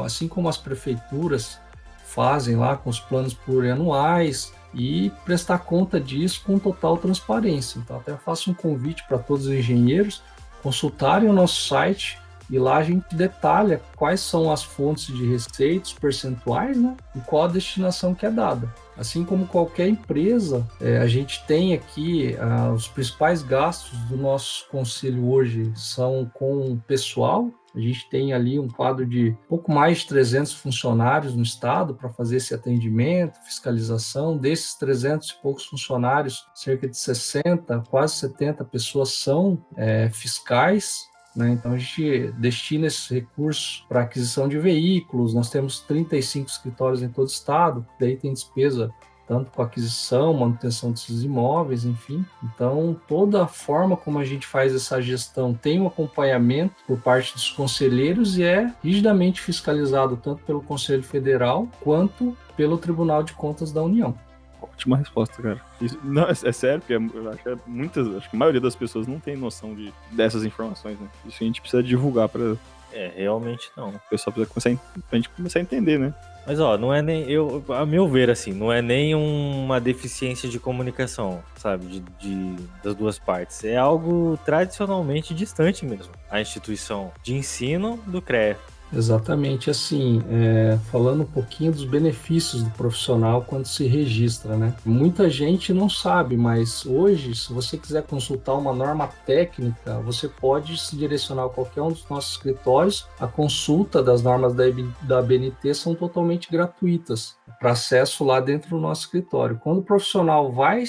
assim como as prefeituras fazem lá com os planos plurianuais, e prestar conta disso com total transparência. Então, até faço um convite para todos os engenheiros consultarem o nosso site e lá a gente detalha quais são as fontes de receitas percentuais né, e qual a destinação que é dada. Assim como qualquer empresa, é, a gente tem aqui ah, os principais gastos do nosso conselho hoje são com pessoal, A gente tem ali um quadro de pouco mais de 300 funcionários no estado para fazer esse atendimento, fiscalização. Desses 300 e poucos funcionários, cerca de 60, quase 70 pessoas são é, fiscais né? Então a gente destina esses recursos para aquisição de veículos. Nós temos 35 escritórios em todo o estado, daí tem despesa tanto com aquisição, manutenção desses imóveis, enfim. Então, toda a forma como a gente faz essa gestão tem um acompanhamento por parte dos conselheiros e é rigidamente fiscalizado tanto pelo Conselho Federal quanto pelo Tribunal de Contas da União. Ótima resposta, cara. Isso, não, é, é sério, porque é, eu acho que é muitas, acho que a maioria das pessoas não tem noção de, dessas informações, né? Isso a gente precisa divulgar para É, realmente não. o pessoal precisa começar a, pra gente começar a entender, né? Mas ó, não é nem. Eu, a meu ver, assim, não é nem uma deficiência de comunicação, sabe? De, de- das duas partes. É algo tradicionalmente distante mesmo. A instituição de ensino do CREA. Exatamente assim, é, falando um pouquinho dos benefícios do profissional quando se registra, né? Muita gente não sabe, mas hoje, se você quiser consultar uma norma técnica, você pode se direcionar a qualquer um dos nossos escritórios. A consulta das normas da, da BNT são totalmente gratuitas para acesso lá dentro do nosso escritório. Quando o profissional vai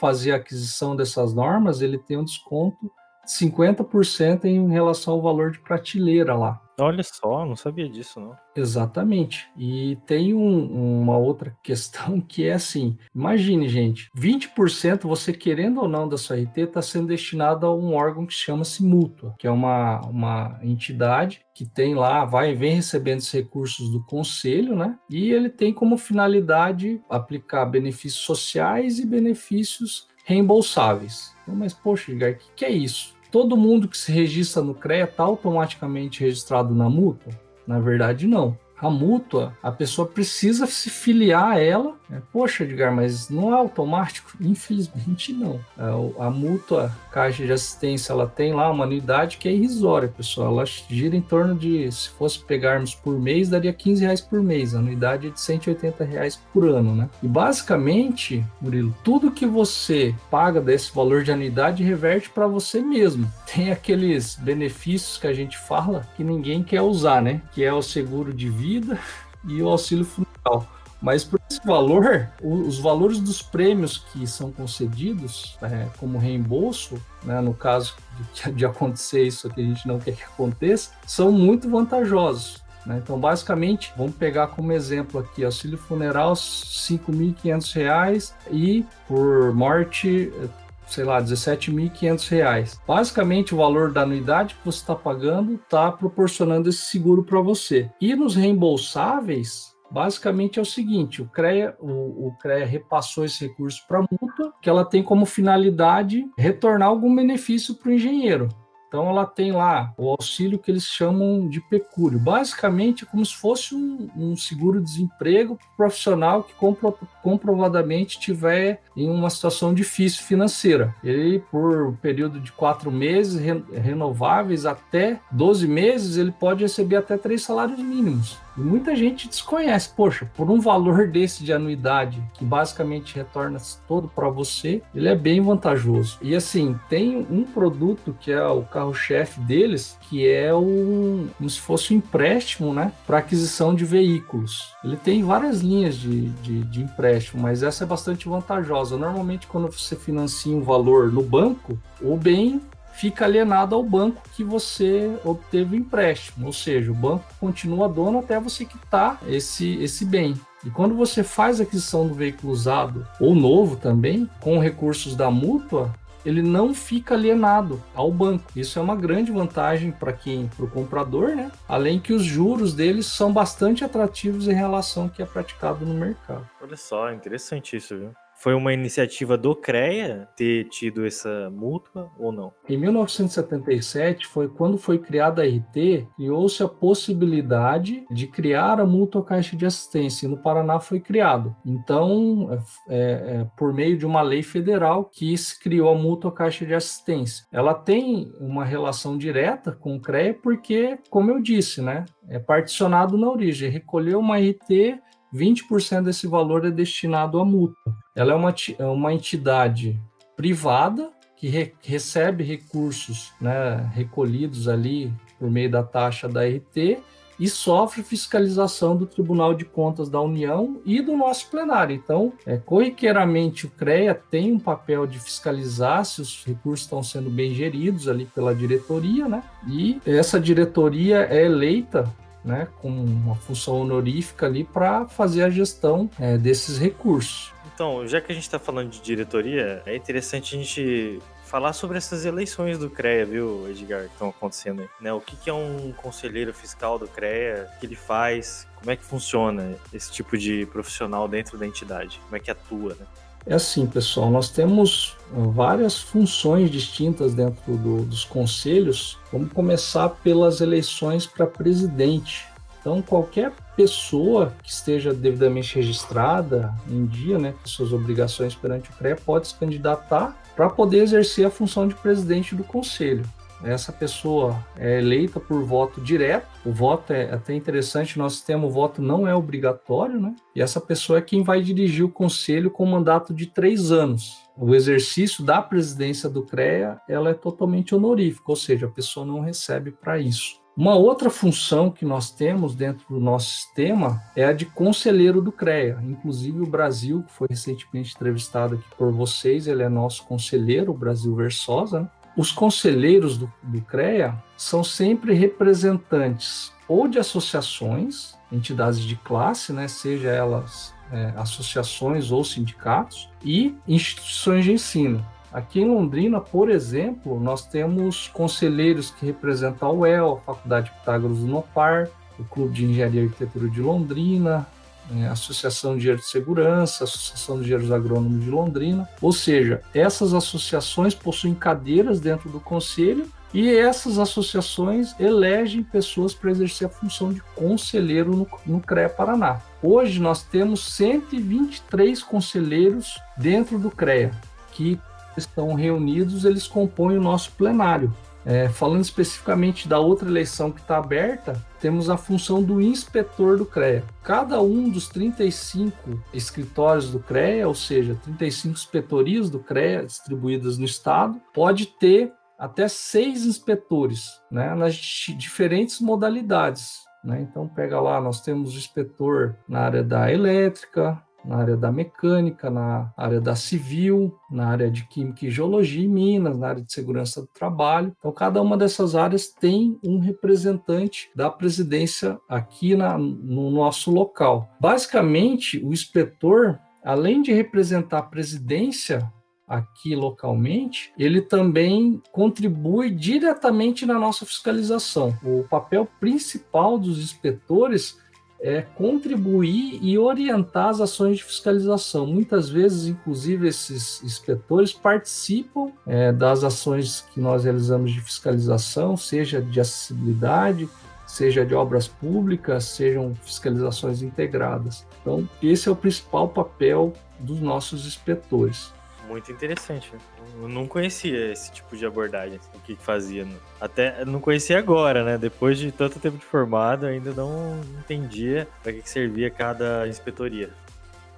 fazer a aquisição dessas normas, ele tem um desconto de 50% em relação ao valor de prateleira lá. Olha só, não sabia disso, não. Exatamente. E tem um- uma outra questão que é assim: imagine, gente, 20% você querendo ou não da sua RT está sendo destinado a um órgão que chama-se mútua, que é uma, uma entidade que tem lá, vai e vem recebendo esses recursos do conselho, né? E ele tem como finalidade aplicar benefícios sociais e benefícios reembolsáveis. Então, Mas, poxa, Edgar, o que, que é isso? Todo mundo que se registra no CREA está automaticamente registrado na mútua? Na verdade, não. A mútua, a pessoa precisa se filiar a ela. né? Poxa, Edgar, mas não é automático? Infelizmente, não. A, o- a mútua Caixa de Assistência, ela tem lá uma anuidade que é irrisória, pessoal. Ela gira em torno de, se fosse pegarmos por mês, daria 15 reais por mês. A anuidade é de 180 reais por ano, né? E basicamente, Murilo, tudo que você paga desse valor de anuidade reverte para você mesmo. Tem aqueles benefícios que a gente fala que ninguém quer usar, né? Que é o seguro de vida e o auxílio funeral. Mas por esse valor, os valores dos prêmios que são concedidos é, como reembolso, né, no caso de, de acontecer isso que a gente não quer que aconteça, são muito vantajosos. né? Então, basicamente, vamos pegar como exemplo aqui, auxílio funeral, 5.500 reais e por morte, sei lá, 17.500 reais. Basicamente, o valor da anuidade que você está pagando está proporcionando esse seguro para você. E nos reembolsáveis, basicamente é o seguinte: o CREA, o, o CREA repassou esse recurso para a mútua, que ela tem como finalidade retornar algum benefício para o engenheiro. Então ela tem lá o auxílio que eles chamam de pecúlio. Basicamente é como se fosse um, um seguro-desemprego profissional que compro- comprovadamente tiver em uma situação difícil financeira. Ele, por um período de quatro meses, re- renováveis até 12 meses, ele pode receber até três salários mínimos. E muita gente desconhece, poxa, por um valor desse de anuidade, que basicamente retorna todo para você, ele é bem vantajoso. E assim, tem um produto que é o carro-chefe deles, que é um, como se fosse um empréstimo, né, para aquisição de veículos. Ele tem várias linhas de, de, de empréstimo, mas essa é bastante vantajosa. Normalmente, quando você financia um valor no banco, o bem fica alienado ao banco que você obteve o empréstimo, ou seja, o banco continua dono até você quitar esse, esse bem. E quando você faz a aquisição do veículo usado ou novo também, com recursos da mútua, ele não fica alienado ao banco. Isso é uma grande vantagem para quem, para o comprador, né? Além que os juros deles são bastante atrativos em relação ao que é praticado no mercado. Olha só, interessante isso, viu? Foi uma iniciativa do CREA ter tido essa mútua ou não? Em 1977 foi quando foi criada a RT, criou-se a possibilidade de criar a mútua caixa de assistência. E no Paraná foi criado. Então, é, é, por meio de uma lei federal que se criou a mútua caixa de assistência. Ela tem uma relação direta com o CREA porque, como eu disse, né, é particionado na origem. Recolheu uma RT 20% desse valor é destinado à mútua. Ela é uma, é uma entidade privada que re- recebe recursos né, recolhidos ali por meio da taxa da RT e sofre fiscalização do Tribunal de Contas da União e do nosso plenário. Então, é, corriqueiramente, o CREA tem um papel de fiscalizar se os recursos estão sendo bem geridos ali pela diretoria, né? E essa diretoria é eleita né, com uma função honorífica ali para fazer a gestão é, desses recursos. Então, já que a gente está falando de diretoria, é interessante a gente falar sobre essas eleições do CREA, viu, Edgar, que estão acontecendo aí. Né? O que, que é um conselheiro fiscal do CREA? O que ele faz? Como é que funciona esse tipo de profissional dentro da entidade? Como é que atua, né? É assim, pessoal, nós temos várias funções distintas dentro do, dos conselhos. Vamos começar pelas eleições para presidente. Então, qualquer pessoa que esteja devidamente registrada em dia, né, com suas obrigações perante o CREA, pode se candidatar para poder exercer a função de presidente do conselho. Essa pessoa é eleita por voto direto. O voto é até interessante, nosso sistema o voto não é obrigatório, né? E essa pessoa é quem vai dirigir o conselho com mandato de três anos. O exercício da presidência do CREA ela é totalmente honorífica, ou seja, a pessoa não recebe para isso. Uma outra função que nós temos dentro do nosso sistema é a de conselheiro do CREA. Inclusive o Brasil, que foi recentemente entrevistado aqui por vocês, ele é nosso conselheiro, o Brasil Versosa. Né? Os conselheiros do, do CREA são sempre representantes ou de associações, entidades de classe, né, seja elas é, associações ou sindicatos, e instituições de ensino. Aqui em Londrina, por exemplo, nós temos conselheiros que representam a UEL, a Faculdade Pitágoras do Nopar, o Clube de Engenharia e Arquitetura de Londrina, a Associação de Engenheiros de Segurança, a Associação de Engenheiros Agrônomos de Londrina. Ou seja, essas associações possuem cadeiras dentro do conselho e essas associações elegem pessoas para exercer a função de conselheiro no, no CREA Paraná. Hoje nós temos 123 conselheiros dentro do CREA, que estão reunidos, eles compõem o nosso plenário. É, falando especificamente da outra eleição que está aberta, temos a função do inspetor do CREA. Cada um dos 35 escritórios do CREA, ou seja, 35 inspetorias do CREA distribuídas no estado, pode ter até seis inspetores né, nas diferentes modalidades. Né? Então, pega lá, nós temos o inspetor na área da elétrica, na área da mecânica, na área da civil, na área de química e geologia e minas, na área de segurança do trabalho. Então, cada uma dessas áreas tem um representante da presidência aqui na, no nosso local. Basicamente, o inspetor, além de representar a presidência aqui localmente, ele também contribui diretamente na nossa fiscalização. O papel principal dos inspetores é contribuir e orientar as ações de fiscalização. Muitas vezes, inclusive, esses inspetores participam é, das ações que nós realizamos de fiscalização, seja de acessibilidade, seja de obras públicas, sejam fiscalizações integradas. Então, esse é o principal papel dos nossos inspetores. Muito interessante. Eu não conhecia esse tipo de abordagem, o que fazia. Até não conhecia agora, né? Depois de tanto tempo de formado, ainda não entendia para que servia cada inspetoria.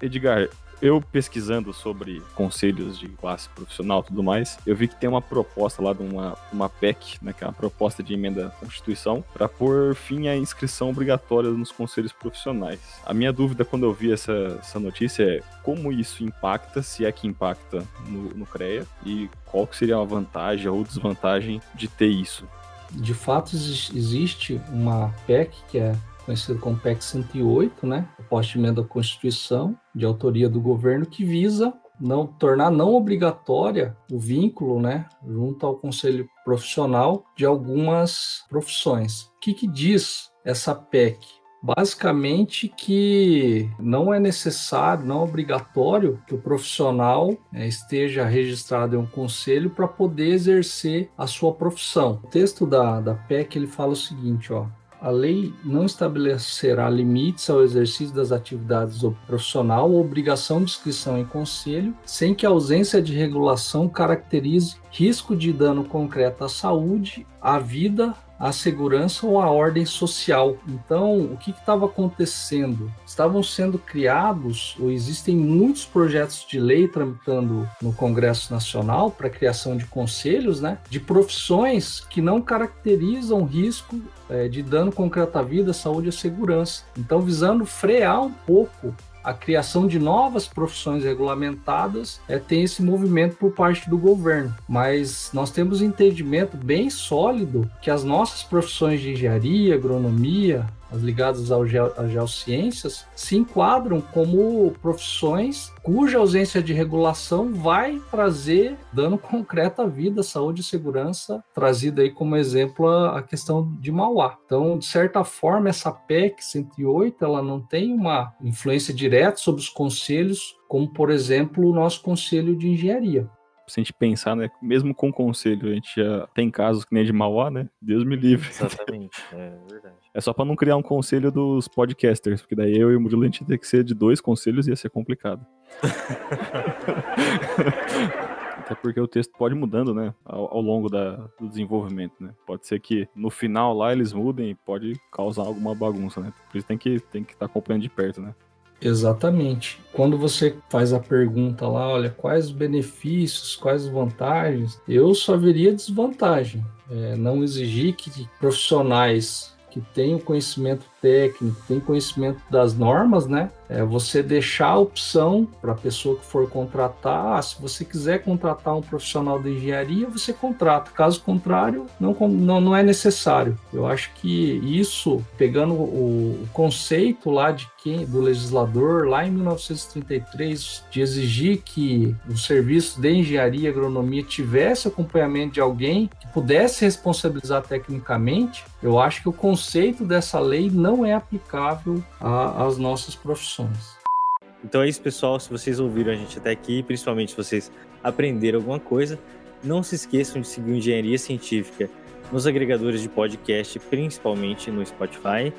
Edgar, eu pesquisando sobre conselhos de classe profissional e tudo mais, eu vi que tem uma proposta lá de uma, uma PEC, né, que é uma proposta de emenda à Constituição, para pôr fim à inscrição obrigatória nos conselhos profissionais. A minha dúvida quando eu vi essa, essa notícia é como isso impacta, se é que impacta no, no CREA, e qual seria a vantagem ou desvantagem de ter isso. De fato, existe uma PEC que é conhecido como PEC 108, né, proposta emenda à Constituição, de autoria do governo, que visa não tornar não obrigatória o vínculo, né, junto ao conselho profissional de algumas profissões. O que, que diz essa PEC? Basicamente que não é necessário, não é obrigatório que o profissional é, esteja registrado em um conselho para poder exercer a sua profissão. O texto da, da PEC ele fala o seguinte, ó, a lei não estabelecerá limites ao exercício das atividades do profissional ou obrigação de inscrição em conselho, sem que a ausência de regulação caracterize risco de dano concreto à saúde, à vida a segurança ou a ordem social. Então, o que estava acontecendo? Estavam sendo criados, ou existem muitos projetos de lei tramitando no Congresso Nacional para criação de conselhos, né, de profissões que não caracterizam risco é, de dano concreto à vida, saúde e segurança. Então, visando frear um pouco a criação de novas profissões regulamentadas é, tem esse movimento por parte do governo. Mas nós temos entendimento bem sólido que as nossas profissões de engenharia, agronomia, as ligadas às geociências, se enquadram como profissões cuja ausência de regulação vai trazer dano concreto à vida, saúde e segurança, trazida aí como exemplo a, a questão de Mauá. Então, de certa forma, essa PEC 108, ela não tem uma influência direta sobre os conselhos, como, por exemplo, o nosso Conselho de Engenharia se a gente pensar, né, mesmo com conselho, a gente já tem casos que nem de Mauá, né? Deus me livre. Exatamente, é verdade. É só para não criar um conselho dos podcasters, porque daí eu e o Murilo a gente ia ter que ser de dois conselhos e ia ser complicado. Até porque o texto pode mudando, né, ao, ao longo da, do desenvolvimento, né? Pode ser que no final lá eles mudem e pode causar alguma bagunça, né? Por isso tem que tem que estar tá acompanhando de perto, né? Exatamente. Quando você faz a pergunta lá, olha, quais os benefícios, quais vantagens, eu só veria desvantagem. É, não exigir que profissionais que tenham conhecimento técnico, tenham conhecimento das normas, né? É você deixar a opção para a pessoa que for contratar. Ah, se você quiser contratar um profissional de engenharia, você contrata. Caso contrário, não, não, não é necessário. Eu acho que isso, pegando o, o conceito lá de quem, do legislador, lá em 1933, de exigir que o serviço de engenharia e agronomia tivesse acompanhamento de alguém que pudesse responsabilizar tecnicamente, eu acho que o conceito dessa lei não é aplicável às nossas profissões. Então é isso, pessoal. Se vocês ouviram a gente até aqui, principalmente se vocês aprenderam alguma coisa, não se esqueçam de seguir Engenharia Científica nos agregadores de podcast, principalmente no Spotify.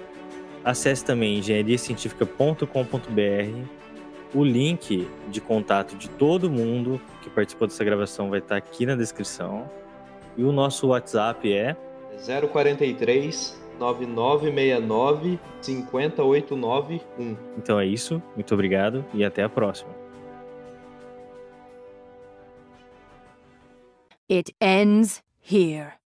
Acesse também engenhariacientifica.com.br. O link de contato de todo mundo que participou dessa gravação vai estar aqui na descrição. E o nosso WhatsApp é 043 9969 50891. Então é isso, muito obrigado e até a próxima. It ends here.